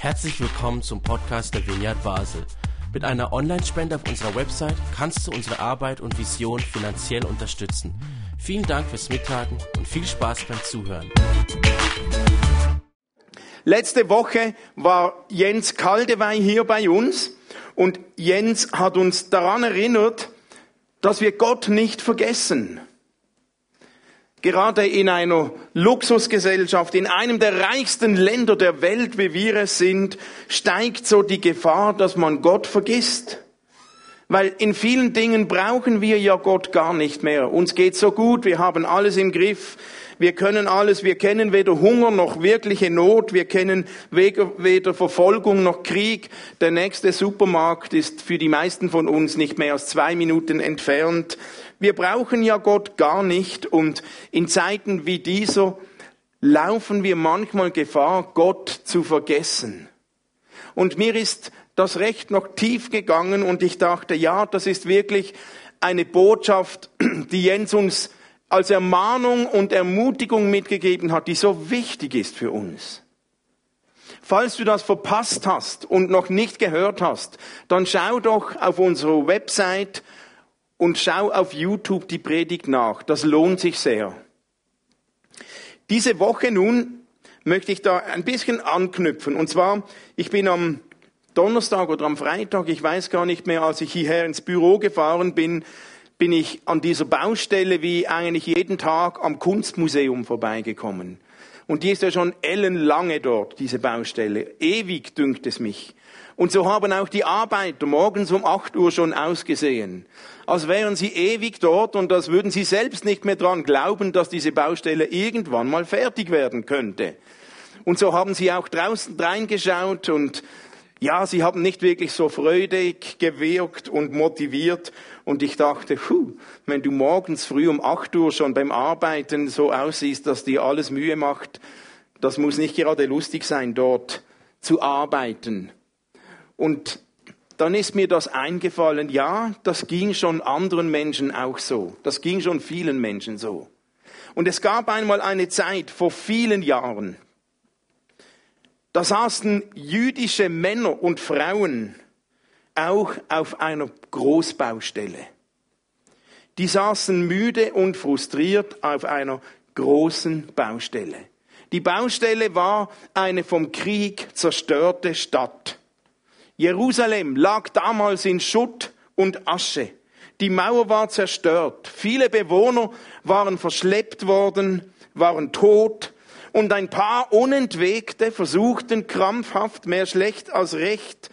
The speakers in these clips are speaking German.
Herzlich willkommen zum Podcast der Vineyard Basel. Mit einer Online-Spende auf unserer Website kannst du unsere Arbeit und Vision finanziell unterstützen. Vielen Dank fürs Mittagen und viel Spaß beim Zuhören. Letzte Woche war Jens Kaldewey hier bei uns und Jens hat uns daran erinnert, dass wir Gott nicht vergessen. Gerade in einer Luxusgesellschaft, in einem der reichsten Länder der Welt, wie wir es sind, steigt so die Gefahr, dass man Gott vergisst. Weil in vielen Dingen brauchen wir ja Gott gar nicht mehr. Uns geht so gut, wir haben alles im Griff, wir können alles, wir kennen weder Hunger noch wirkliche Not, wir kennen weder Verfolgung noch Krieg. Der nächste Supermarkt ist für die meisten von uns nicht mehr als zwei Minuten entfernt. Wir brauchen ja Gott gar nicht und in Zeiten wie dieser laufen wir manchmal Gefahr, Gott zu vergessen. Und mir ist das Recht noch tief gegangen und ich dachte, ja, das ist wirklich eine Botschaft, die Jens uns als Ermahnung und Ermutigung mitgegeben hat, die so wichtig ist für uns. Falls du das verpasst hast und noch nicht gehört hast, dann schau doch auf unsere Website und schau auf YouTube die Predigt nach. Das lohnt sich sehr. Diese Woche nun möchte ich da ein bisschen anknüpfen. Und zwar, ich bin am Donnerstag oder am Freitag, ich weiß gar nicht mehr, als ich hierher ins Büro gefahren bin, bin ich an dieser Baustelle wie eigentlich jeden Tag am Kunstmuseum vorbeigekommen. Und die ist ja schon ellenlange dort, diese Baustelle. Ewig dünkt es mich. Und so haben auch die Arbeiter morgens um 8 Uhr schon ausgesehen, als wären sie ewig dort und als würden sie selbst nicht mehr dran glauben, dass diese Baustelle irgendwann mal fertig werden könnte. Und so haben sie auch draußen reingeschaut und ja, sie haben nicht wirklich so freudig gewirkt und motiviert. Und ich dachte, puh, wenn du morgens früh um 8 Uhr schon beim Arbeiten so aussiehst, dass dir alles Mühe macht, das muss nicht gerade lustig sein, dort zu arbeiten. Und dann ist mir das eingefallen, ja, das ging schon anderen Menschen auch so. Das ging schon vielen Menschen so. Und es gab einmal eine Zeit vor vielen Jahren, da saßen jüdische Männer und Frauen auch auf einer Großbaustelle. Die saßen müde und frustriert auf einer großen Baustelle. Die Baustelle war eine vom Krieg zerstörte Stadt. Jerusalem lag damals in Schutt und Asche. Die Mauer war zerstört. Viele Bewohner waren verschleppt worden, waren tot und ein paar Unentwegte versuchten krampfhaft, mehr schlecht als recht,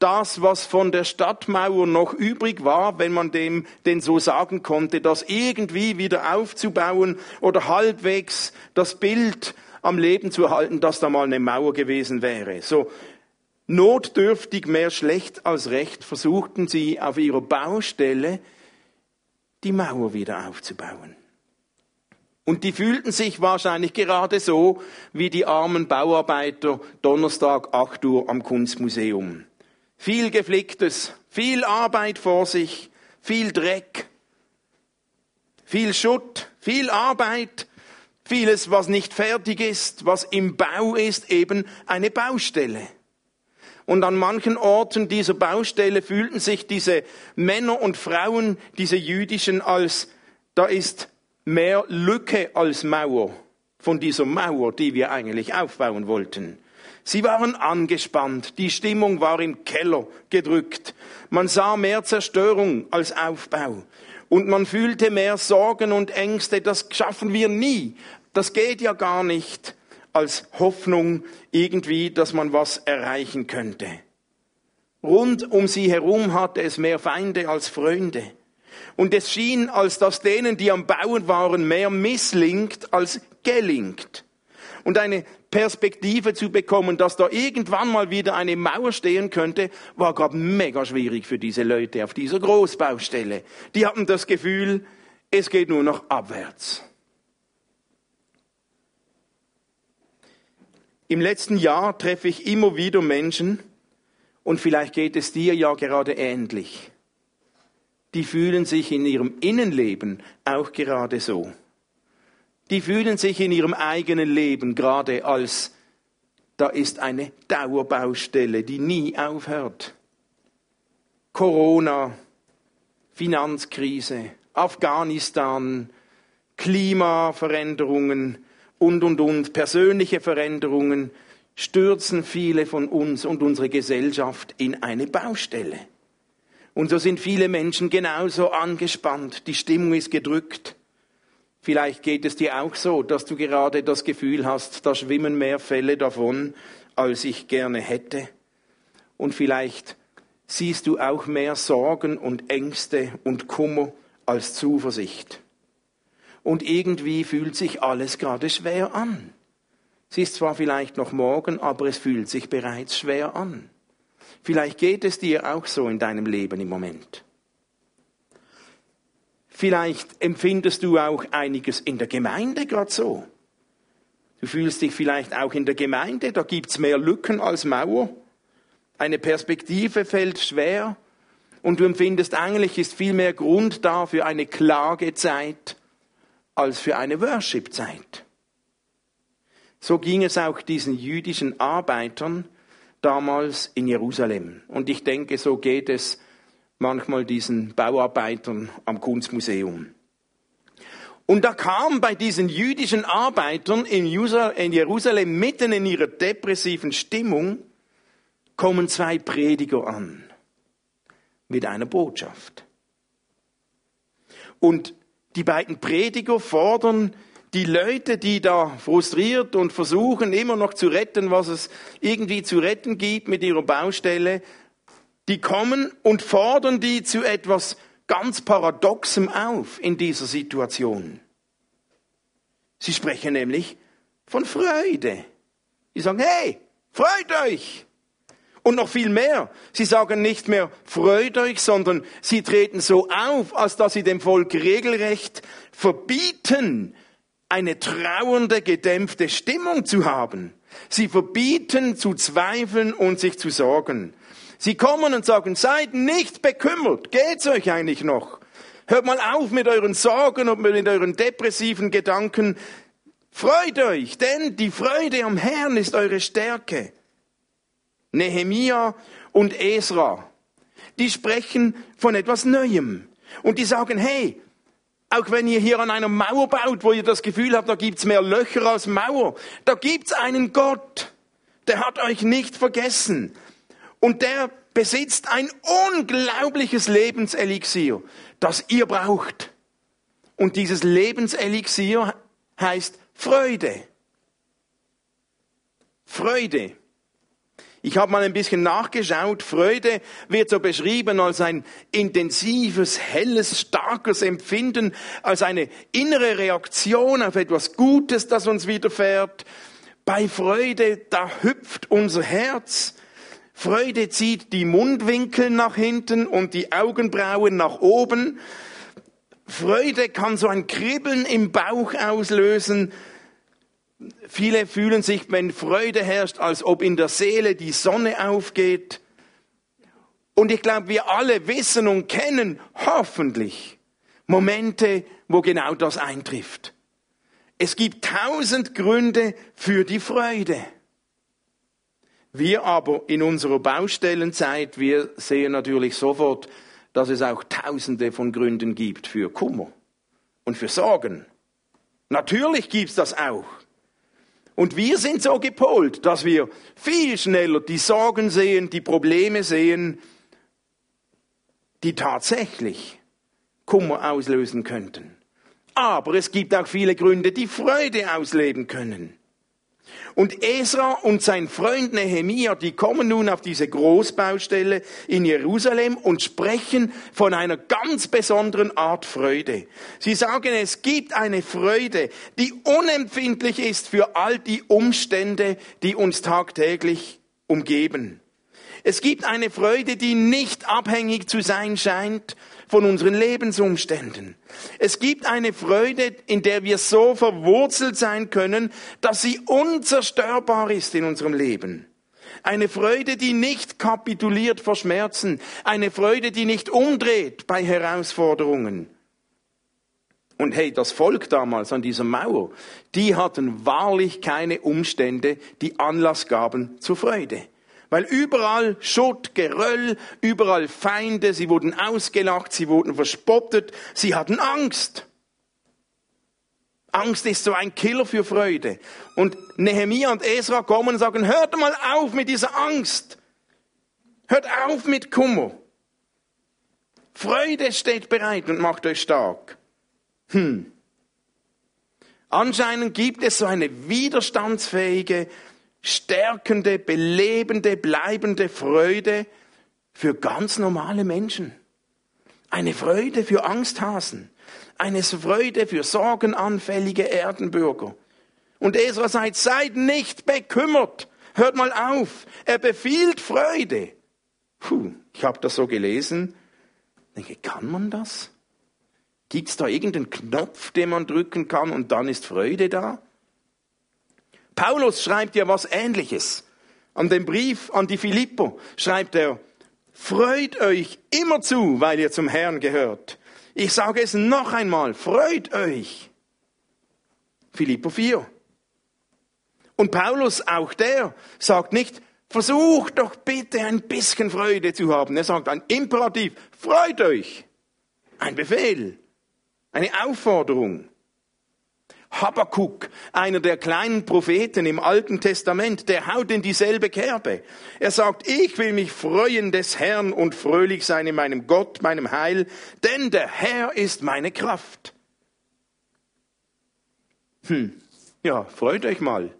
das, was von der Stadtmauer noch übrig war, wenn man dem denn so sagen konnte, das irgendwie wieder aufzubauen oder halbwegs das Bild am Leben zu erhalten, dass da mal eine Mauer gewesen wäre. So notdürftig mehr schlecht als recht versuchten sie auf ihrer Baustelle die Mauer wieder aufzubauen. Und die fühlten sich wahrscheinlich gerade so wie die armen Bauarbeiter Donnerstag 8 Uhr am Kunstmuseum. Viel Geflicktes, viel Arbeit vor sich, viel Dreck, viel Schutt, viel Arbeit, vieles, was nicht fertig ist, was im Bau ist, eben eine Baustelle. Und an manchen Orten dieser Baustelle fühlten sich diese Männer und Frauen, diese jüdischen, als da ist mehr Lücke als Mauer von dieser Mauer, die wir eigentlich aufbauen wollten. Sie waren angespannt, die Stimmung war im Keller gedrückt. Man sah mehr Zerstörung als Aufbau. Und man fühlte mehr Sorgen und Ängste, das schaffen wir nie. Das geht ja gar nicht als Hoffnung irgendwie, dass man was erreichen könnte. Rund um sie herum hatte es mehr Feinde als Freunde. Und es schien, als dass denen, die am Bauen waren, mehr misslingt als gelingt. Und eine Perspektive zu bekommen, dass da irgendwann mal wieder eine Mauer stehen könnte, war gerade mega schwierig für diese Leute auf dieser Großbaustelle. Die hatten das Gefühl, es geht nur noch abwärts. Im letzten Jahr treffe ich immer wieder Menschen, und vielleicht geht es dir ja gerade ähnlich die fühlen sich in ihrem Innenleben auch gerade so. Die fühlen sich in ihrem eigenen Leben gerade als da ist eine Dauerbaustelle, die nie aufhört. Corona, Finanzkrise, Afghanistan, Klimaveränderungen und, und, und, persönliche Veränderungen stürzen viele von uns und unsere Gesellschaft in eine Baustelle. Und so sind viele Menschen genauso angespannt, die Stimmung ist gedrückt. Vielleicht geht es dir auch so, dass du gerade das Gefühl hast, da schwimmen mehr Fälle davon, als ich gerne hätte. Und vielleicht siehst du auch mehr Sorgen und Ängste und Kummer als Zuversicht. Und irgendwie fühlt sich alles gerade schwer an. Es ist zwar vielleicht noch morgen, aber es fühlt sich bereits schwer an. Vielleicht geht es dir auch so in deinem Leben im Moment. Vielleicht empfindest du auch einiges in der Gemeinde gerade so. Du fühlst dich vielleicht auch in der Gemeinde, da gibt's mehr Lücken als Mauer. Eine Perspektive fällt schwer und du empfindest eigentlich ist viel mehr Grund da für eine Klagezeit als für eine Worshipzeit. So ging es auch diesen jüdischen Arbeitern damals in Jerusalem. Und ich denke, so geht es manchmal diesen Bauarbeitern am Kunstmuseum. Und da kam bei diesen jüdischen Arbeitern in Jerusalem mitten in ihrer depressiven Stimmung, kommen zwei Prediger an mit einer Botschaft. Und die beiden Prediger fordern die Leute, die da frustriert und versuchen immer noch zu retten, was es irgendwie zu retten gibt mit ihrer Baustelle, die kommen und fordern die zu etwas ganz Paradoxem auf in dieser Situation. Sie sprechen nämlich von Freude. Sie sagen, hey, freut euch! Und noch viel mehr. Sie sagen nicht mehr, freut euch, sondern sie treten so auf, als dass sie dem Volk regelrecht verbieten, eine trauernde, gedämpfte Stimmung zu haben. Sie verbieten zu zweifeln und sich zu sorgen. Sie kommen und sagen, seid nicht bekümmert, geht's euch eigentlich noch? Hört mal auf mit euren Sorgen und mit euren depressiven Gedanken. Freut euch, denn die Freude am Herrn ist eure Stärke. Nehemia und Esra, die sprechen von etwas Neuem. Und die sagen, hey, auch wenn ihr hier an einer Mauer baut, wo ihr das Gefühl habt, da gibt's mehr Löcher als Mauer, da gibt's einen Gott, der hat euch nicht vergessen. Und der besitzt ein unglaubliches Lebenselixier, das ihr braucht. Und dieses Lebenselixier heißt Freude. Freude. Ich habe mal ein bisschen nachgeschaut. Freude wird so beschrieben als ein intensives, helles, starkes Empfinden, als eine innere Reaktion auf etwas Gutes, das uns widerfährt. Bei Freude, da hüpft unser Herz. Freude zieht die Mundwinkel nach hinten und die Augenbrauen nach oben. Freude kann so ein Kribbeln im Bauch auslösen. Viele fühlen sich, wenn Freude herrscht, als ob in der Seele die Sonne aufgeht. Und ich glaube, wir alle wissen und kennen hoffentlich Momente, wo genau das eintrifft. Es gibt tausend Gründe für die Freude. Wir aber in unserer Baustellenzeit, wir sehen natürlich sofort, dass es auch tausende von Gründen gibt für Kummer und für Sorgen. Natürlich gibt's das auch. Und wir sind so gepolt, dass wir viel schneller die Sorgen sehen, die Probleme sehen, die tatsächlich Kummer auslösen könnten. Aber es gibt auch viele Gründe, die Freude ausleben können. Und Esra und sein Freund Nehemia, die kommen nun auf diese Großbaustelle in Jerusalem und sprechen von einer ganz besonderen Art Freude. Sie sagen, es gibt eine Freude, die unempfindlich ist für all die Umstände, die uns tagtäglich umgeben. Es gibt eine Freude, die nicht abhängig zu sein scheint von unseren Lebensumständen. Es gibt eine Freude, in der wir so verwurzelt sein können, dass sie unzerstörbar ist in unserem Leben. Eine Freude, die nicht kapituliert vor Schmerzen. Eine Freude, die nicht umdreht bei Herausforderungen. Und hey, das Volk damals an dieser Mauer, die hatten wahrlich keine Umstände, die Anlass gaben zur Freude. Weil überall Schutt, Geröll, überall Feinde, sie wurden ausgelacht, sie wurden verspottet, sie hatten Angst. Angst ist so ein Killer für Freude. Und Nehemiah und Esra kommen und sagen, hört mal auf mit dieser Angst. Hört auf mit Kummer. Freude steht bereit und macht euch stark. Hm. Anscheinend gibt es so eine widerstandsfähige, stärkende, belebende, bleibende Freude für ganz normale Menschen. Eine Freude für Angsthasen. Eine Freude für sorgenanfällige Erdenbürger. Und Esra sagt, seid nicht bekümmert. Hört mal auf. Er befiehlt Freude. Puh, ich habe das so gelesen. Ich denke, kann man das? Gibt es da irgendeinen Knopf, den man drücken kann und dann ist Freude da? Paulus schreibt ja was Ähnliches. An dem Brief an die Philippo schreibt er, freut euch immer zu, weil ihr zum Herrn gehört. Ich sage es noch einmal, freut euch. Philippo 4. Und Paulus, auch der, sagt nicht, versucht doch bitte ein bisschen Freude zu haben. Er sagt ein Imperativ, freut euch. Ein Befehl. Eine Aufforderung. Habakkuk, einer der kleinen Propheten im Alten Testament, der haut in dieselbe Kerbe. Er sagt, ich will mich freuen des Herrn und fröhlich sein in meinem Gott, meinem Heil, denn der Herr ist meine Kraft. Hm, ja, freut euch mal.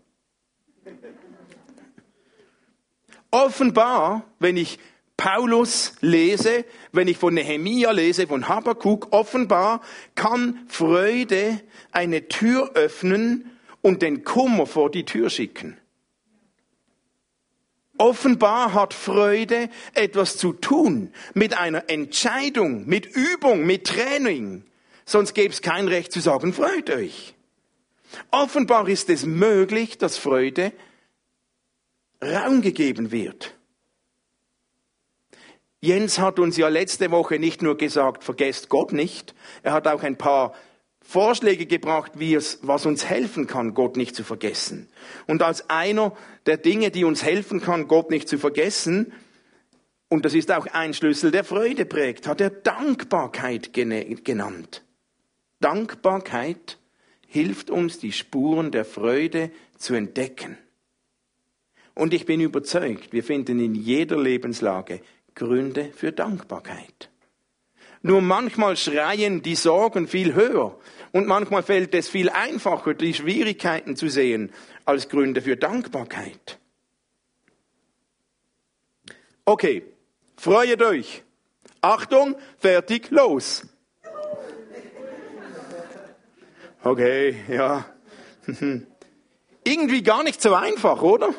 Offenbar, wenn ich Paulus lese, wenn ich von Nehemia lese, von Habakkuk, offenbar kann Freude eine Tür öffnen und den Kummer vor die Tür schicken. Offenbar hat Freude etwas zu tun mit einer Entscheidung, mit Übung, mit Training. Sonst gäbe es kein Recht zu sagen, freut euch. Offenbar ist es möglich, dass Freude Raum gegeben wird. Jens hat uns ja letzte Woche nicht nur gesagt, vergesst Gott nicht, er hat auch ein paar Vorschläge gebracht, wie es, was uns helfen kann, Gott nicht zu vergessen. Und als einer der Dinge, die uns helfen kann, Gott nicht zu vergessen, und das ist auch ein Schlüssel, der Freude prägt, hat er Dankbarkeit genannt. Dankbarkeit hilft uns, die Spuren der Freude zu entdecken. Und ich bin überzeugt, wir finden in jeder Lebenslage Gründe für Dankbarkeit. Nur manchmal schreien die Sorgen viel höher und manchmal fällt es viel einfacher, die Schwierigkeiten zu sehen als Gründe für Dankbarkeit. Okay, freut euch. Achtung, fertig, los. Okay, ja. Irgendwie gar nicht so einfach, oder?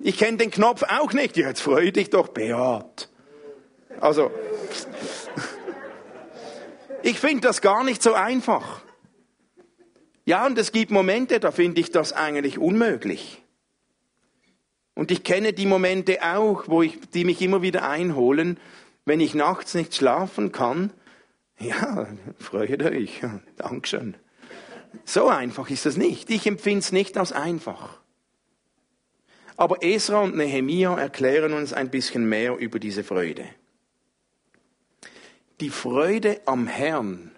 Ich kenne den Knopf auch nicht. Jetzt freu dich doch, Beat. Also, ich finde das gar nicht so einfach. Ja, und es gibt Momente, da finde ich das eigentlich unmöglich. Und ich kenne die Momente auch, wo ich, die mich immer wieder einholen, wenn ich nachts nicht schlafen kann. Ja, freut euch. Dankeschön. So einfach ist das nicht. Ich empfinde es nicht als einfach. Aber Esra und Nehemia erklären uns ein bisschen mehr über diese Freude. Die Freude am Herrn,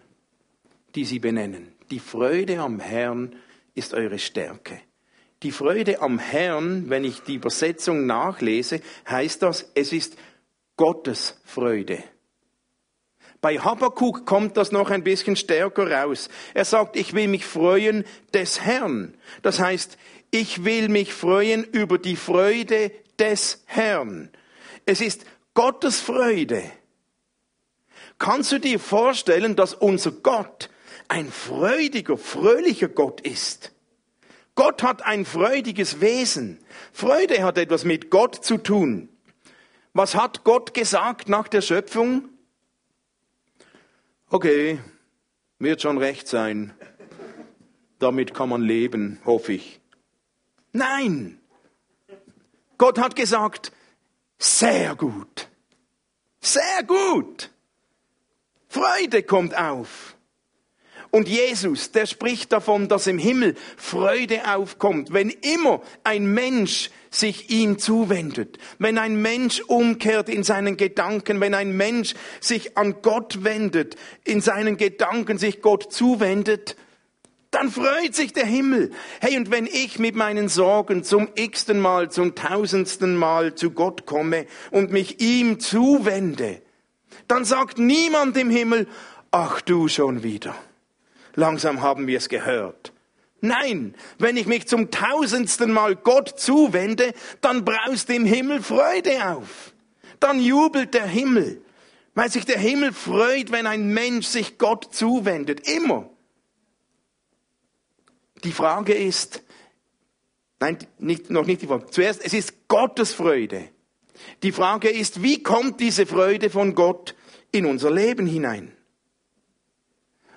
die sie benennen, die Freude am Herrn ist eure Stärke. Die Freude am Herrn, wenn ich die Übersetzung nachlese, heißt das, es ist Gottes Freude. Bei Habakkuk kommt das noch ein bisschen stärker raus. Er sagt, ich will mich freuen des Herrn. Das heißt, ich will mich freuen über die Freude des Herrn. Es ist Gottes Freude. Kannst du dir vorstellen, dass unser Gott ein freudiger, fröhlicher Gott ist? Gott hat ein freudiges Wesen. Freude hat etwas mit Gott zu tun. Was hat Gott gesagt nach der Schöpfung? Okay, wird schon recht sein. Damit kann man leben, hoffe ich. Nein. Gott hat gesagt, sehr gut. Sehr gut. Freude kommt auf. Und Jesus, der spricht davon, dass im Himmel Freude aufkommt, wenn immer ein Mensch sich ihm zuwendet, wenn ein Mensch umkehrt in seinen Gedanken, wenn ein Mensch sich an Gott wendet, in seinen Gedanken sich Gott zuwendet, dann freut sich der Himmel. Hey, und wenn ich mit meinen Sorgen zum x-ten Mal, zum tausendsten Mal zu Gott komme und mich ihm zuwende, dann sagt niemand im Himmel, ach du schon wieder. Langsam haben wir es gehört. Nein, wenn ich mich zum tausendsten Mal Gott zuwende, dann braust im Himmel Freude auf. Dann jubelt der Himmel, weil sich der Himmel freut, wenn ein Mensch sich Gott zuwendet. Immer. Die Frage ist, nein, nicht, noch nicht die Frage. Zuerst, es ist Gottes Freude. Die Frage ist, wie kommt diese Freude von Gott in unser Leben hinein?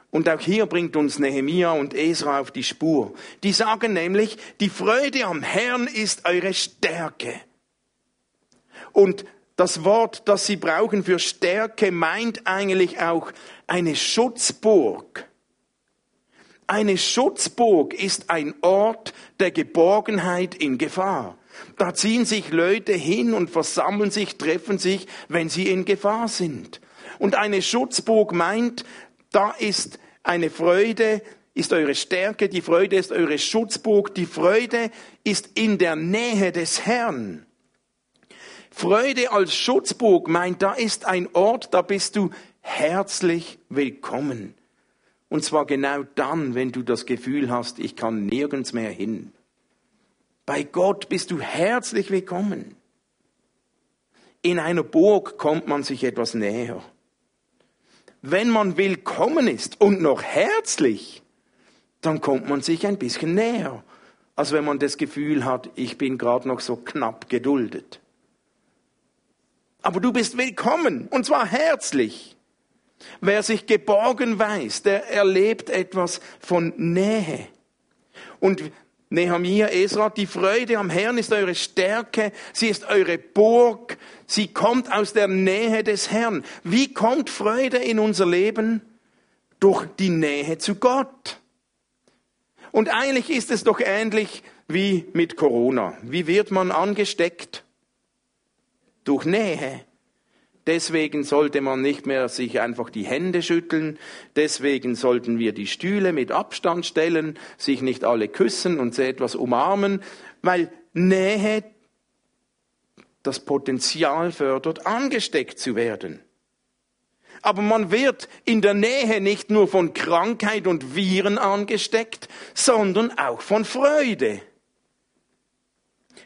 Und auch hier bringt uns Nehemia und Esra auf die Spur. Die sagen nämlich, die Freude am Herrn ist eure Stärke. Und das Wort, das sie brauchen für Stärke, meint eigentlich auch eine Schutzburg. Eine Schutzburg ist ein Ort der Geborgenheit in Gefahr. Da ziehen sich Leute hin und versammeln sich, treffen sich, wenn sie in Gefahr sind. Und eine Schutzburg meint, da ist eine Freude, ist eure Stärke, die Freude ist eure Schutzburg, die Freude ist in der Nähe des Herrn. Freude als Schutzburg meint, da ist ein Ort, da bist du herzlich willkommen. Und zwar genau dann, wenn du das Gefühl hast, ich kann nirgends mehr hin. Bei Gott bist du herzlich willkommen. In einer Burg kommt man sich etwas näher. Wenn man willkommen ist und noch herzlich, dann kommt man sich ein bisschen näher, als wenn man das Gefühl hat, ich bin gerade noch so knapp geduldet. Aber du bist willkommen, und zwar herzlich. Wer sich geborgen weiß, der erlebt etwas von Nähe. Und Nehemiah, Esra, die Freude am Herrn ist eure Stärke, sie ist eure Burg, sie kommt aus der Nähe des Herrn. Wie kommt Freude in unser Leben? Durch die Nähe zu Gott. Und eigentlich ist es doch ähnlich wie mit Corona. Wie wird man angesteckt? Durch Nähe. Deswegen sollte man nicht mehr sich einfach die Hände schütteln. Deswegen sollten wir die Stühle mit Abstand stellen, sich nicht alle küssen und sie etwas umarmen, weil Nähe das Potenzial fördert, angesteckt zu werden. Aber man wird in der Nähe nicht nur von Krankheit und Viren angesteckt, sondern auch von Freude.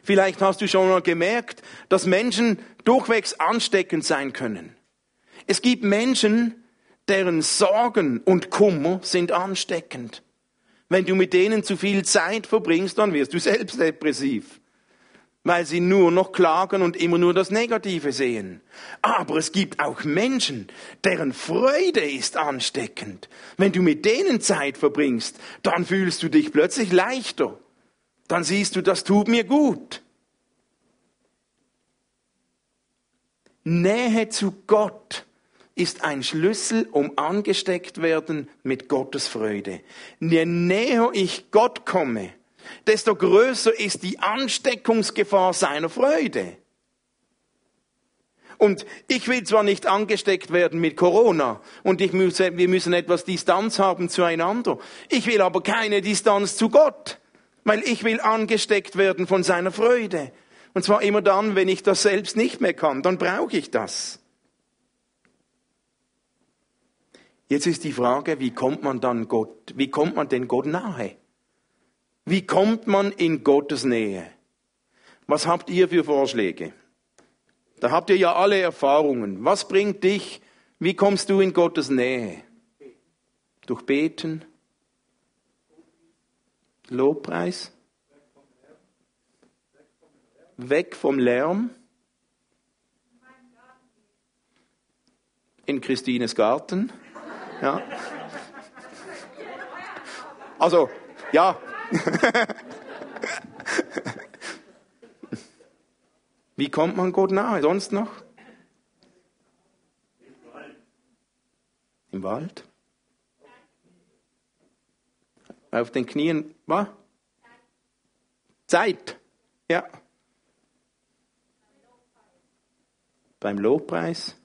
Vielleicht hast du schon mal gemerkt, dass Menschen durchwegs ansteckend sein können. Es gibt Menschen, deren Sorgen und Kummer sind ansteckend. Wenn du mit denen zu viel Zeit verbringst, dann wirst du selbst depressiv, weil sie nur noch klagen und immer nur das Negative sehen. Aber es gibt auch Menschen, deren Freude ist ansteckend. Wenn du mit denen Zeit verbringst, dann fühlst du dich plötzlich leichter dann siehst du, das tut mir gut. Nähe zu Gott ist ein Schlüssel, um angesteckt werden mit Gottes Freude. Je näher ich Gott komme, desto größer ist die Ansteckungsgefahr seiner Freude. Und ich will zwar nicht angesteckt werden mit Corona und ich muss, wir müssen etwas Distanz haben zueinander. Ich will aber keine Distanz zu Gott weil ich will angesteckt werden von seiner Freude. Und zwar immer dann, wenn ich das selbst nicht mehr kann, dann brauche ich das. Jetzt ist die Frage, wie kommt man dann Gott, wie kommt man denn Gott nahe? Wie kommt man in Gottes Nähe? Was habt ihr für Vorschläge? Da habt ihr ja alle Erfahrungen. Was bringt dich? Wie kommst du in Gottes Nähe? Durch Beten, Lobpreis. Weg vom Lärm. In Christines Garten. Ja. Also, ja. Wie kommt man Gott nahe? Sonst noch? Im Wald. Auf den Knien, was? Zeit. Ja. Beim Lobpreis.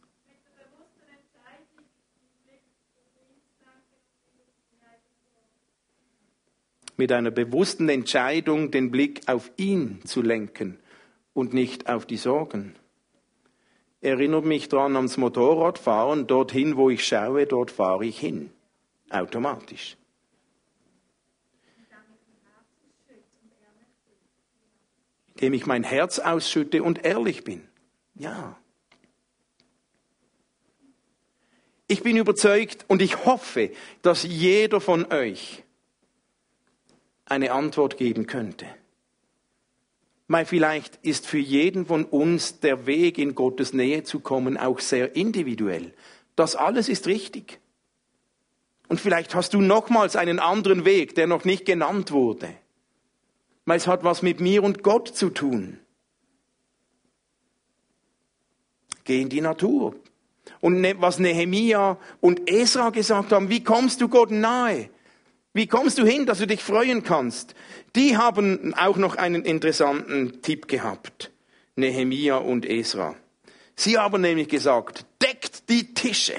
Mit einer bewussten Entscheidung den Blick auf ihn zu lenken und nicht auf die Sorgen. Erinnert mich daran ans Motorradfahren, dorthin, wo ich schaue, dort fahre ich hin. Automatisch. Indem ich mein Herz ausschütte und ehrlich bin. Ja. Ich bin überzeugt und ich hoffe, dass jeder von euch eine Antwort geben könnte. Weil vielleicht ist für jeden von uns der Weg in Gottes Nähe zu kommen auch sehr individuell. Das alles ist richtig. Und vielleicht hast du nochmals einen anderen Weg, der noch nicht genannt wurde. Weil es hat was mit mir und Gott zu tun. Geh in die Natur. Und ne, was Nehemia und Esra gesagt haben, wie kommst du Gott nahe? Wie kommst du hin, dass du dich freuen kannst? Die haben auch noch einen interessanten Tipp gehabt. Nehemia und Esra. Sie haben nämlich gesagt, deckt die Tische,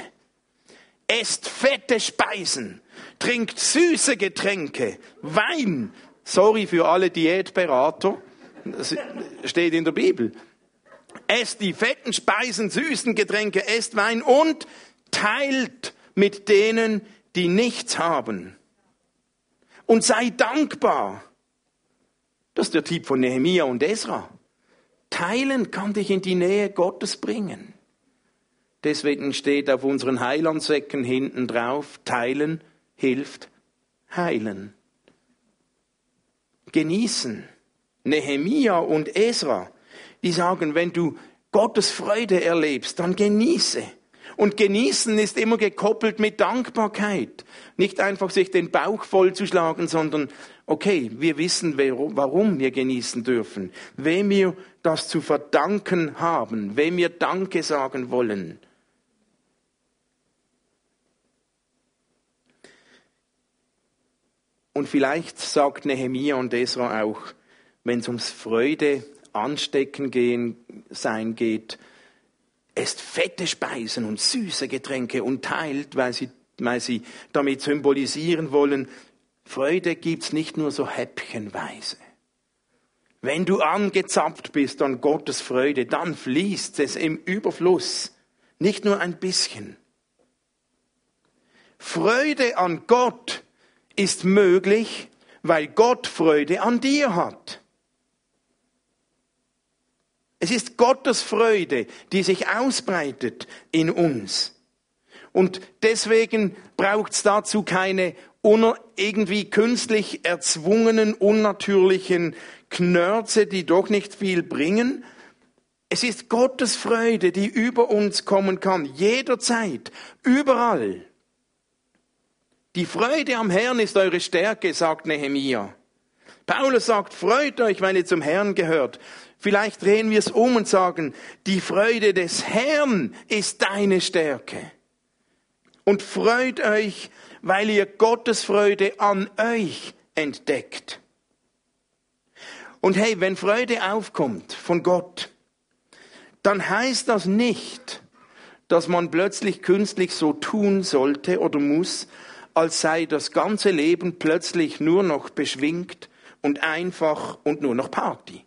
esst fette Speisen, trinkt süße Getränke, Wein. Sorry für alle Diätberater, das steht in der Bibel. Esst die fetten Speisen, süßen Getränke, esst Wein und teilt mit denen, die nichts haben und sei dankbar. Das ist der Tipp von Nehemia und Esra. Teilen kann dich in die Nähe Gottes bringen. Deswegen steht auf unseren Heilandsäcken hinten drauf, teilen hilft heilen. Genießen. Nehemia und Esra, die sagen, wenn du Gottes Freude erlebst, dann genieße. Und genießen ist immer gekoppelt mit Dankbarkeit. Nicht einfach sich den Bauch vollzuschlagen, sondern, okay, wir wissen, warum wir genießen dürfen, wem wir das zu verdanken haben, wem wir Danke sagen wollen. Und vielleicht sagt Nehemia und Esra auch, wenn es ums Freude anstecken gehen, sein geht, esst fette Speisen und süße Getränke und teilt, weil sie, weil sie damit symbolisieren wollen, Freude gibt's nicht nur so häppchenweise. Wenn du angezapft bist an Gottes Freude, dann fließt es im Überfluss, nicht nur ein bisschen. Freude an Gott ist möglich, weil Gott Freude an dir hat. Es ist Gottes Freude, die sich ausbreitet in uns. Und deswegen braucht es dazu keine irgendwie künstlich erzwungenen, unnatürlichen Knörze, die doch nicht viel bringen. Es ist Gottes Freude, die über uns kommen kann, jederzeit, überall. Die Freude am Herrn ist eure Stärke, sagt Nehemia. Paulus sagt, freut euch, weil ihr zum Herrn gehört. Vielleicht drehen wir es um und sagen, die Freude des Herrn ist deine Stärke. Und freut euch, weil ihr Gottes Freude an euch entdeckt. Und hey, wenn Freude aufkommt von Gott, dann heißt das nicht, dass man plötzlich künstlich so tun sollte oder muss, als sei das ganze Leben plötzlich nur noch beschwingt und einfach und nur noch Party.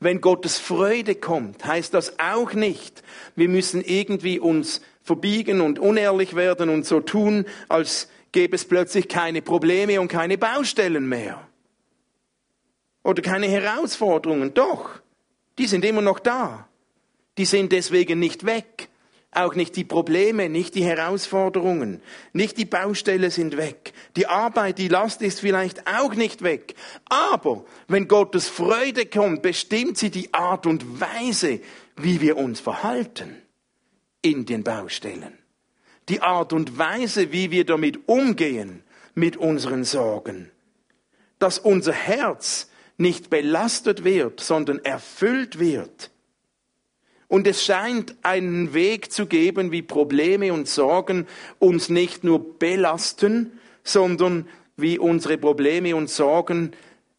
Wenn Gottes Freude kommt, heißt das auch nicht, wir müssen irgendwie uns verbiegen und unehrlich werden und so tun, als gäbe es plötzlich keine Probleme und keine Baustellen mehr. Oder keine Herausforderungen. Doch, die sind immer noch da. Die sind deswegen nicht weg. Auch nicht die Probleme, nicht die Herausforderungen, nicht die Baustelle sind weg. Die Arbeit, die Last ist vielleicht auch nicht weg. Aber wenn Gottes Freude kommt, bestimmt sie die Art und Weise, wie wir uns verhalten in den Baustellen. Die Art und Weise, wie wir damit umgehen mit unseren Sorgen. Dass unser Herz nicht belastet wird, sondern erfüllt wird und es scheint einen Weg zu geben, wie Probleme und Sorgen uns nicht nur belasten, sondern wie unsere Probleme und Sorgen,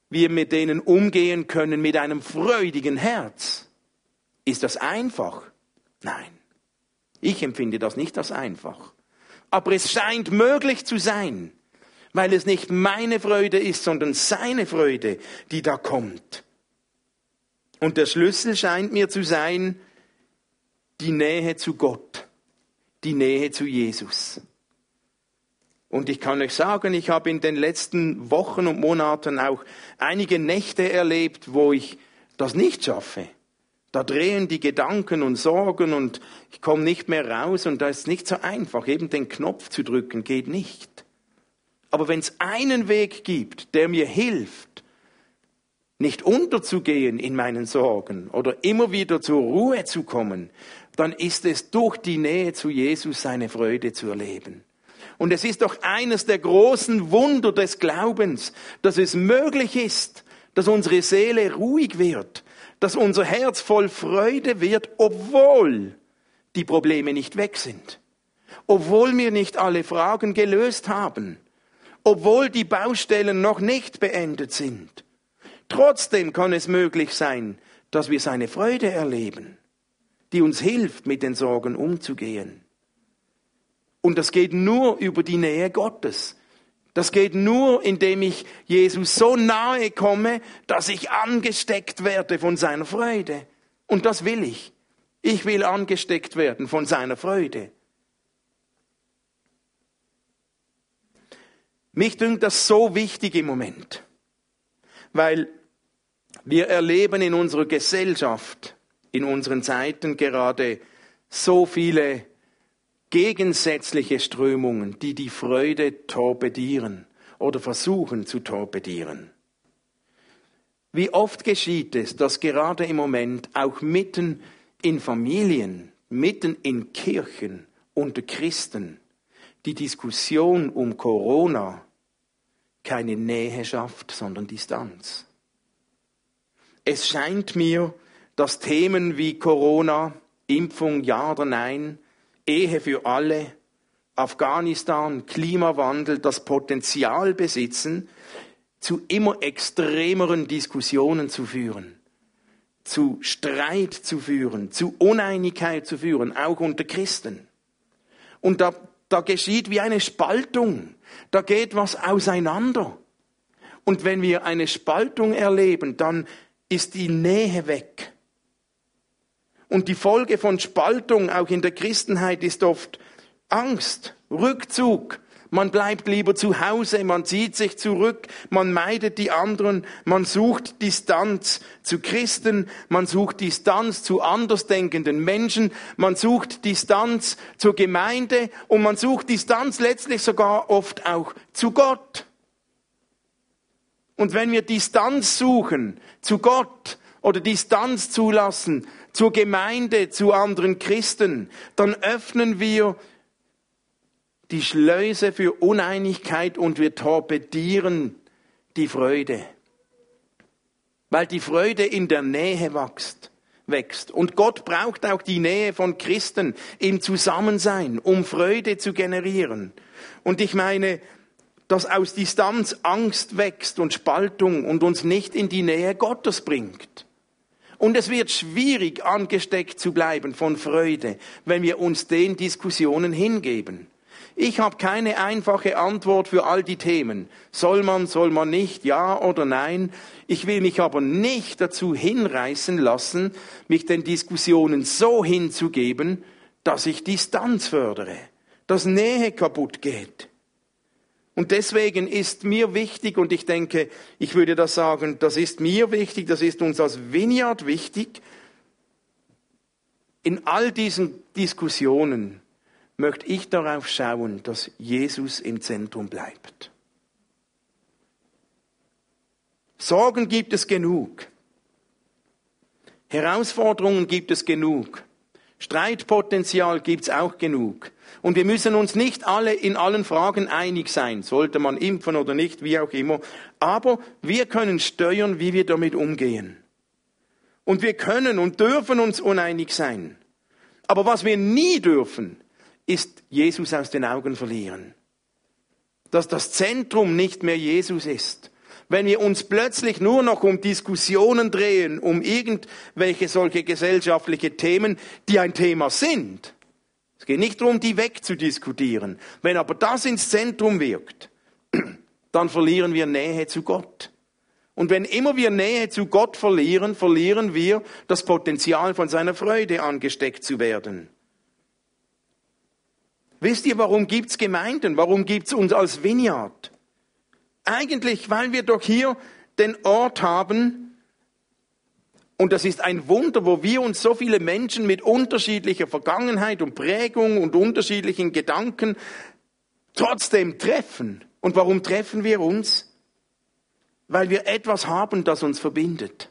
wir mit denen umgehen können mit einem freudigen Herz. Ist das einfach? Nein. Ich empfinde das nicht als einfach. Aber es scheint möglich zu sein, weil es nicht meine Freude ist, sondern seine Freude, die da kommt. Und der Schlüssel scheint mir zu sein, die Nähe zu Gott, die Nähe zu Jesus. Und ich kann euch sagen, ich habe in den letzten Wochen und Monaten auch einige Nächte erlebt, wo ich das nicht schaffe. Da drehen die Gedanken und Sorgen und ich komme nicht mehr raus und da ist nicht so einfach. Eben den Knopf zu drücken geht nicht. Aber wenn es einen Weg gibt, der mir hilft, nicht unterzugehen in meinen Sorgen oder immer wieder zur Ruhe zu kommen, dann ist es durch die Nähe zu Jesus seine Freude zu erleben. Und es ist doch eines der großen Wunder des Glaubens, dass es möglich ist, dass unsere Seele ruhig wird, dass unser Herz voll Freude wird, obwohl die Probleme nicht weg sind, obwohl wir nicht alle Fragen gelöst haben, obwohl die Baustellen noch nicht beendet sind. Trotzdem kann es möglich sein, dass wir seine Freude erleben, die uns hilft, mit den Sorgen umzugehen. Und das geht nur über die Nähe Gottes. Das geht nur, indem ich Jesus so nahe komme, dass ich angesteckt werde von seiner Freude. Und das will ich. Ich will angesteckt werden von seiner Freude. Mich dünkt das so wichtig im Moment, weil wir erleben in unserer Gesellschaft, in unseren Zeiten gerade so viele gegensätzliche Strömungen, die die Freude torpedieren oder versuchen zu torpedieren. Wie oft geschieht es, dass gerade im Moment auch mitten in Familien, mitten in Kirchen unter Christen die Diskussion um Corona keine Nähe schafft, sondern Distanz. Es scheint mir, dass Themen wie Corona, Impfung ja oder nein, Ehe für alle, Afghanistan, Klimawandel das Potenzial besitzen, zu immer extremeren Diskussionen zu führen, zu Streit zu führen, zu Uneinigkeit zu führen, auch unter Christen. Und da, da geschieht wie eine Spaltung, da geht was auseinander. Und wenn wir eine Spaltung erleben, dann ist die Nähe weg. Und die Folge von Spaltung auch in der Christenheit ist oft Angst, Rückzug. Man bleibt lieber zu Hause, man zieht sich zurück, man meidet die anderen, man sucht Distanz zu Christen, man sucht Distanz zu andersdenkenden Menschen, man sucht Distanz zur Gemeinde und man sucht Distanz letztlich sogar oft auch zu Gott. Und wenn wir Distanz suchen zu Gott oder Distanz zulassen zur Gemeinde, zu anderen Christen, dann öffnen wir die Schleuse für Uneinigkeit und wir torpedieren die Freude. Weil die Freude in der Nähe wächst, wächst. Und Gott braucht auch die Nähe von Christen im Zusammensein, um Freude zu generieren. Und ich meine, dass aus Distanz Angst wächst und Spaltung und uns nicht in die Nähe Gottes bringt. Und es wird schwierig, angesteckt zu bleiben von Freude, wenn wir uns den Diskussionen hingeben. Ich habe keine einfache Antwort für all die Themen. Soll man, soll man nicht, ja oder nein. Ich will mich aber nicht dazu hinreißen lassen, mich den Diskussionen so hinzugeben, dass ich Distanz fördere, dass Nähe kaputt geht. Und deswegen ist mir wichtig, und ich denke, ich würde das sagen, das ist mir wichtig, das ist uns als Vineyard wichtig, in all diesen Diskussionen möchte ich darauf schauen, dass Jesus im Zentrum bleibt. Sorgen gibt es genug. Herausforderungen gibt es genug. Streitpotenzial gibt es auch genug. Und wir müssen uns nicht alle in allen Fragen einig sein, sollte man impfen oder nicht, wie auch immer. Aber wir können steuern, wie wir damit umgehen. Und wir können und dürfen uns uneinig sein. Aber was wir nie dürfen, ist Jesus aus den Augen verlieren. dass das Zentrum nicht mehr Jesus ist. Wenn wir uns plötzlich nur noch um Diskussionen drehen, um irgendwelche solche gesellschaftliche Themen, die ein Thema sind. Es geht nicht darum, die wegzudiskutieren. Wenn aber das ins Zentrum wirkt, dann verlieren wir Nähe zu Gott. Und wenn immer wir Nähe zu Gott verlieren, verlieren wir das Potenzial von seiner Freude angesteckt zu werden. Wisst ihr, warum gibt's Gemeinden? Warum gibt's uns als Vineyard? Eigentlich, weil wir doch hier den Ort haben, und das ist ein Wunder, wo wir uns so viele Menschen mit unterschiedlicher Vergangenheit und Prägung und unterschiedlichen Gedanken trotzdem treffen. Und warum treffen wir uns? Weil wir etwas haben, das uns verbindet.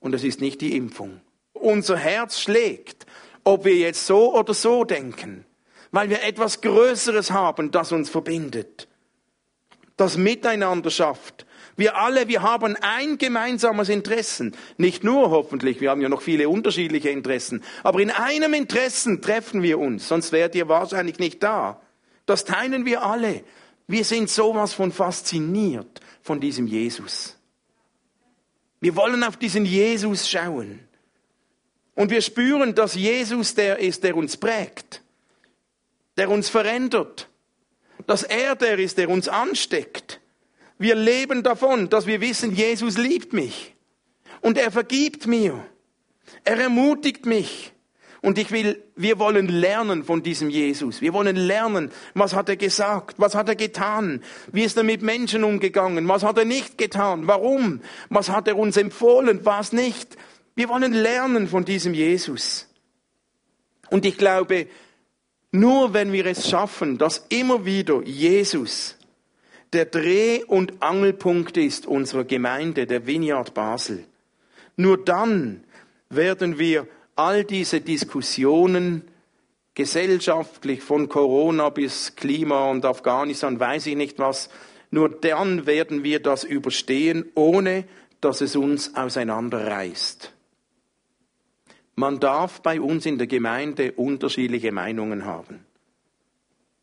Und das ist nicht die Impfung. Unser Herz schlägt, ob wir jetzt so oder so denken weil wir etwas Größeres haben, das uns verbindet, das Miteinander schafft. Wir alle, wir haben ein gemeinsames Interessen. Nicht nur hoffentlich, wir haben ja noch viele unterschiedliche Interessen. Aber in einem Interessen treffen wir uns, sonst wärt ihr wahrscheinlich nicht da. Das teilen wir alle. Wir sind sowas von fasziniert von diesem Jesus. Wir wollen auf diesen Jesus schauen. Und wir spüren, dass Jesus der ist, der uns prägt der uns verändert. Dass er der ist, der uns ansteckt. Wir leben davon, dass wir wissen, Jesus liebt mich. Und er vergibt mir. Er ermutigt mich. Und ich will, wir wollen lernen von diesem Jesus. Wir wollen lernen, was hat er gesagt, was hat er getan, wie ist er mit Menschen umgegangen, was hat er nicht getan, warum, was hat er uns empfohlen, was nicht. Wir wollen lernen von diesem Jesus. Und ich glaube, nur wenn wir es schaffen, dass immer wieder Jesus der Dreh- und Angelpunkt ist unserer Gemeinde, der Vineyard Basel, nur dann werden wir all diese Diskussionen gesellschaftlich von Corona bis Klima und Afghanistan, weiß ich nicht was, nur dann werden wir das überstehen, ohne dass es uns auseinanderreißt. Man darf bei uns in der Gemeinde unterschiedliche Meinungen haben.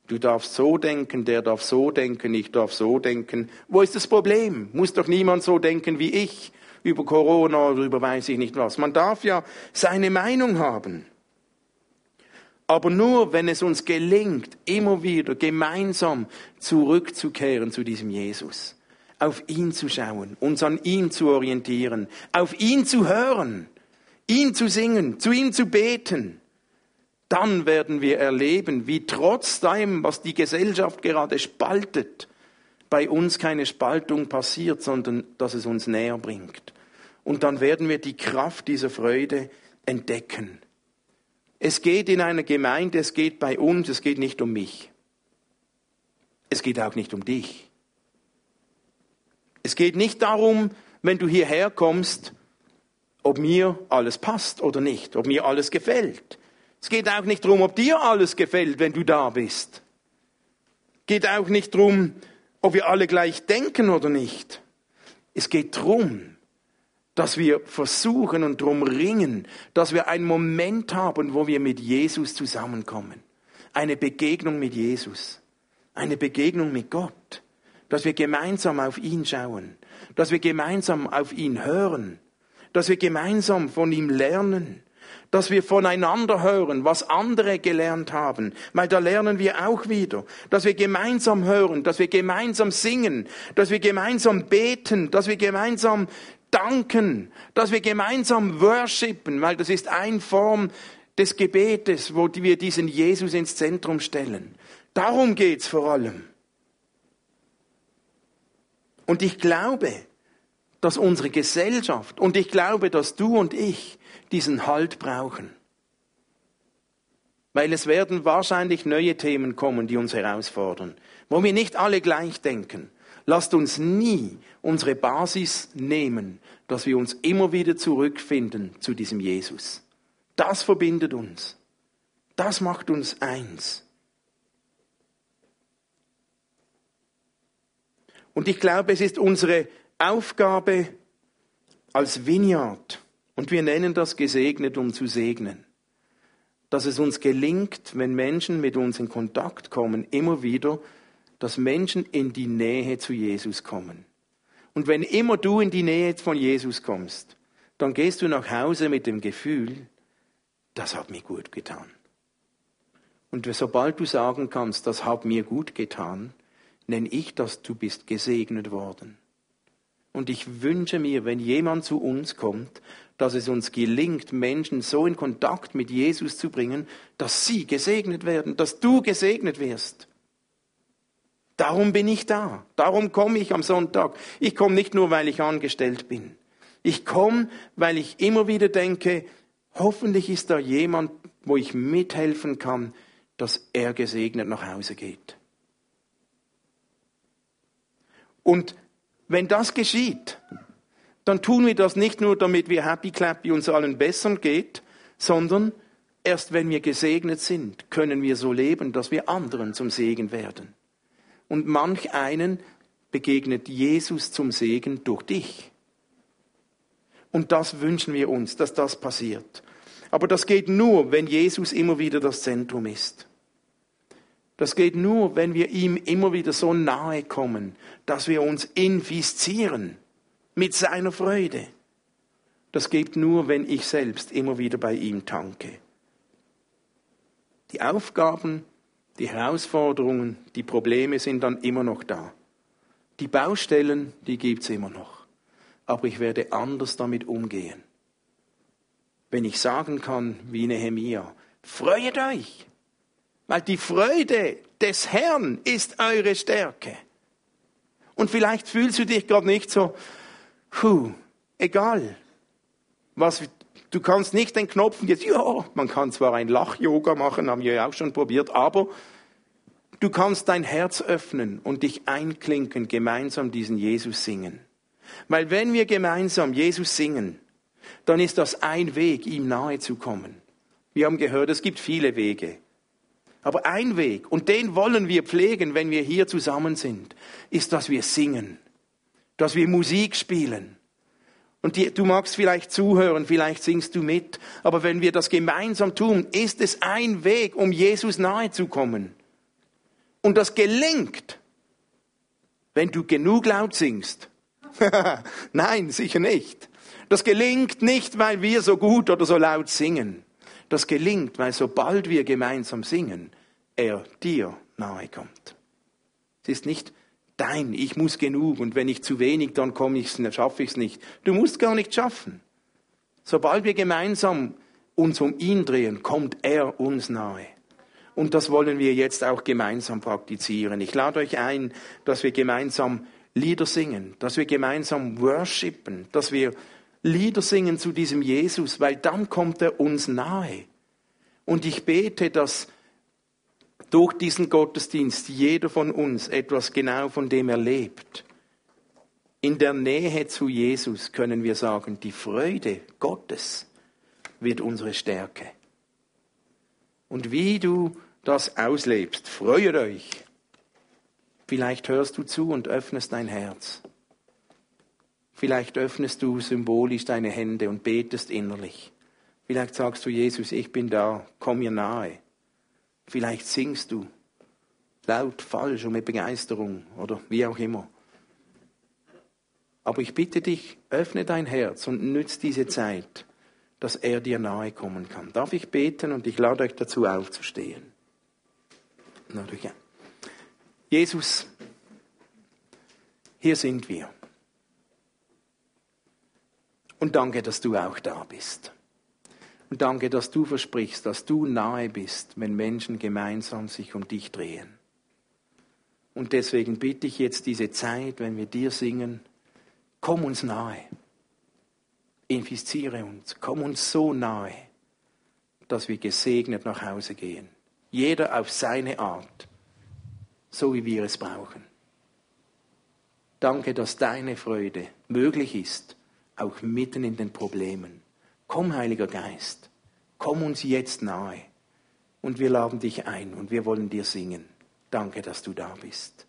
Du darfst so denken, der darf so denken, ich darf so denken. Wo ist das Problem? Muss doch niemand so denken wie ich über Corona oder über weiß ich nicht was. Man darf ja seine Meinung haben. Aber nur, wenn es uns gelingt, immer wieder gemeinsam zurückzukehren zu diesem Jesus, auf ihn zu schauen, uns an ihn zu orientieren, auf ihn zu hören, ihn zu singen, zu ihm zu beten, dann werden wir erleben, wie trotz dem, was die Gesellschaft gerade spaltet, bei uns keine Spaltung passiert, sondern dass es uns näher bringt. Und dann werden wir die Kraft dieser Freude entdecken. Es geht in einer Gemeinde, es geht bei uns, es geht nicht um mich. Es geht auch nicht um dich. Es geht nicht darum, wenn du hierher kommst, ob mir alles passt oder nicht, ob mir alles gefällt. Es geht auch nicht darum, ob dir alles gefällt, wenn du da bist. Es geht auch nicht darum, ob wir alle gleich denken oder nicht. Es geht darum, dass wir versuchen und darum ringen, dass wir einen Moment haben, wo wir mit Jesus zusammenkommen. Eine Begegnung mit Jesus. Eine Begegnung mit Gott. Dass wir gemeinsam auf ihn schauen. Dass wir gemeinsam auf ihn hören dass wir gemeinsam von ihm lernen, dass wir voneinander hören, was andere gelernt haben, weil da lernen wir auch wieder, dass wir gemeinsam hören, dass wir gemeinsam singen, dass wir gemeinsam beten, dass wir gemeinsam danken, dass wir gemeinsam worshipen, weil das ist eine Form des Gebetes, wo wir diesen Jesus ins Zentrum stellen. Darum geht's vor allem. Und ich glaube, dass unsere Gesellschaft und ich glaube, dass du und ich diesen Halt brauchen. Weil es werden wahrscheinlich neue Themen kommen, die uns herausfordern, wo wir nicht alle gleich denken. Lasst uns nie unsere Basis nehmen, dass wir uns immer wieder zurückfinden zu diesem Jesus. Das verbindet uns. Das macht uns eins. Und ich glaube, es ist unsere Aufgabe als Vineyard, und wir nennen das gesegnet, um zu segnen, dass es uns gelingt, wenn Menschen mit uns in Kontakt kommen, immer wieder, dass Menschen in die Nähe zu Jesus kommen. Und wenn immer du in die Nähe von Jesus kommst, dann gehst du nach Hause mit dem Gefühl, das hat mir gut getan. Und sobald du sagen kannst, das hat mir gut getan, nenne ich das, du bist gesegnet worden. Und ich wünsche mir, wenn jemand zu uns kommt, dass es uns gelingt, Menschen so in Kontakt mit Jesus zu bringen, dass sie gesegnet werden, dass du gesegnet wirst. Darum bin ich da. Darum komme ich am Sonntag. Ich komme nicht nur, weil ich angestellt bin. Ich komme, weil ich immer wieder denke, hoffentlich ist da jemand, wo ich mithelfen kann, dass er gesegnet nach Hause geht. Und wenn das geschieht, dann tun wir das nicht nur, damit wir happy clappy uns allen besser geht, sondern erst wenn wir gesegnet sind, können wir so leben, dass wir anderen zum Segen werden. Und manch einen begegnet Jesus zum Segen durch dich. Und das wünschen wir uns, dass das passiert. Aber das geht nur, wenn Jesus immer wieder das Zentrum ist. Das geht nur, wenn wir ihm immer wieder so nahe kommen, dass wir uns infizieren mit seiner Freude. Das geht nur, wenn ich selbst immer wieder bei ihm tanke. Die Aufgaben, die Herausforderungen, die Probleme sind dann immer noch da. Die Baustellen, die gibt's immer noch. Aber ich werde anders damit umgehen. Wenn ich sagen kann, wie Nehemia, freut euch, weil die Freude des Herrn ist eure Stärke. Und vielleicht fühlst du dich gerade nicht so, puh, egal. Was, du kannst nicht den Knopf jetzt, ja, man kann zwar ein Lach-Yoga machen, haben wir ja auch schon probiert, aber du kannst dein Herz öffnen und dich einklinken, gemeinsam diesen Jesus singen. Weil wenn wir gemeinsam Jesus singen, dann ist das ein Weg, ihm nahe zu kommen. Wir haben gehört, es gibt viele Wege. Aber ein Weg, und den wollen wir pflegen, wenn wir hier zusammen sind, ist, dass wir singen, dass wir Musik spielen. Und die, du magst vielleicht zuhören, vielleicht singst du mit, aber wenn wir das gemeinsam tun, ist es ein Weg, um Jesus nahe zu kommen. Und das gelingt, wenn du genug laut singst. Nein, sicher nicht. Das gelingt nicht, weil wir so gut oder so laut singen. Das gelingt, weil sobald wir gemeinsam singen, er dir nahe kommt. Es ist nicht dein, ich muss genug und wenn ich zu wenig, dann komme ich, schaffe ich es nicht. Du musst gar nicht schaffen. Sobald wir gemeinsam uns um ihn drehen, kommt er uns nahe. Und das wollen wir jetzt auch gemeinsam praktizieren. Ich lade euch ein, dass wir gemeinsam Lieder singen, dass wir gemeinsam worshipen, dass wir Lieder singen zu diesem Jesus, weil dann kommt er uns nahe. Und ich bete, dass durch diesen Gottesdienst jeder von uns etwas genau von dem erlebt. In der Nähe zu Jesus können wir sagen, die Freude Gottes wird unsere Stärke. Und wie du das auslebst, freut euch. Vielleicht hörst du zu und öffnest dein Herz. Vielleicht öffnest du symbolisch deine Hände und betest innerlich. Vielleicht sagst du, Jesus, ich bin da, komm mir nahe. Vielleicht singst du laut, falsch und mit Begeisterung oder wie auch immer. Aber ich bitte dich, öffne dein Herz und nütze diese Zeit, dass er dir nahe kommen kann. Darf ich beten und ich lade euch dazu aufzustehen? Jesus, hier sind wir. Und danke, dass du auch da bist. Und danke, dass du versprichst, dass du nahe bist, wenn Menschen gemeinsam sich um dich drehen. Und deswegen bitte ich jetzt diese Zeit, wenn wir dir singen, komm uns nahe. Infiziere uns, komm uns so nahe, dass wir gesegnet nach Hause gehen. Jeder auf seine Art, so wie wir es brauchen. Danke, dass deine Freude möglich ist, auch mitten in den Problemen. Komm, Heiliger Geist, komm uns jetzt nahe. Und wir laden dich ein und wir wollen dir singen. Danke, dass du da bist.